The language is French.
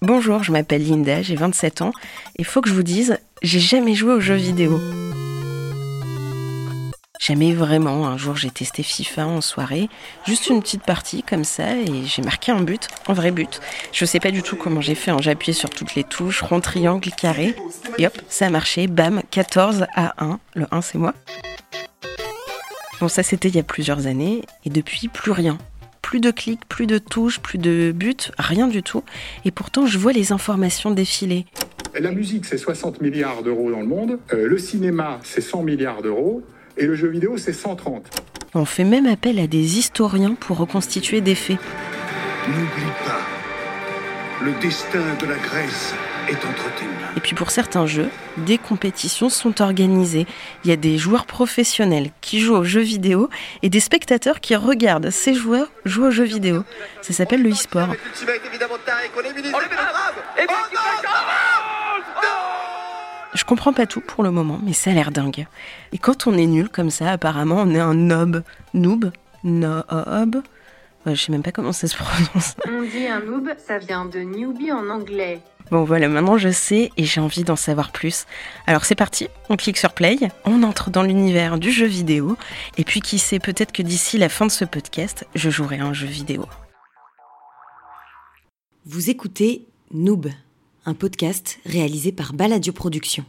Bonjour, je m'appelle Linda, j'ai 27 ans et faut que je vous dise, j'ai jamais joué aux jeux vidéo. Jamais vraiment. Un jour, j'ai testé FIFA en soirée, juste une petite partie comme ça, et j'ai marqué un but, un vrai but. Je sais pas du tout comment j'ai fait. Hein. J'ai appuyé sur toutes les touches, rond, triangle, carré, et hop, ça a marché. Bam, 14 à 1. Le 1, c'est moi. Bon, ça c'était il y a plusieurs années, et depuis, plus rien. Plus de clics, plus de touches, plus de buts, rien du tout. Et pourtant, je vois les informations défiler. La musique, c'est 60 milliards d'euros dans le monde. Euh, le cinéma, c'est 100 milliards d'euros. Et le jeu vidéo, c'est 130. On fait même appel à des historiens pour reconstituer des faits. N'oublie pas, le destin de la Grèce Et puis pour certains jeux, des compétitions sont organisées. Il y a des joueurs professionnels qui jouent aux jeux vidéo et des spectateurs qui regardent ces joueurs jouer aux jeux vidéo. Ça s'appelle le e-sport. Je comprends pas tout pour le moment, mais ça a l'air dingue. Et quand on est nul comme ça, apparemment, on est un nob. Noob? Noob? Je sais même pas comment ça se prononce. On dit un noob, ça vient de newbie en anglais. Bon voilà, maintenant je sais et j'ai envie d'en savoir plus. Alors c'est parti, on clique sur play, on entre dans l'univers du jeu vidéo, et puis qui sait, peut-être que d'ici la fin de ce podcast, je jouerai un jeu vidéo. Vous écoutez Noob, un podcast réalisé par Baladio Productions.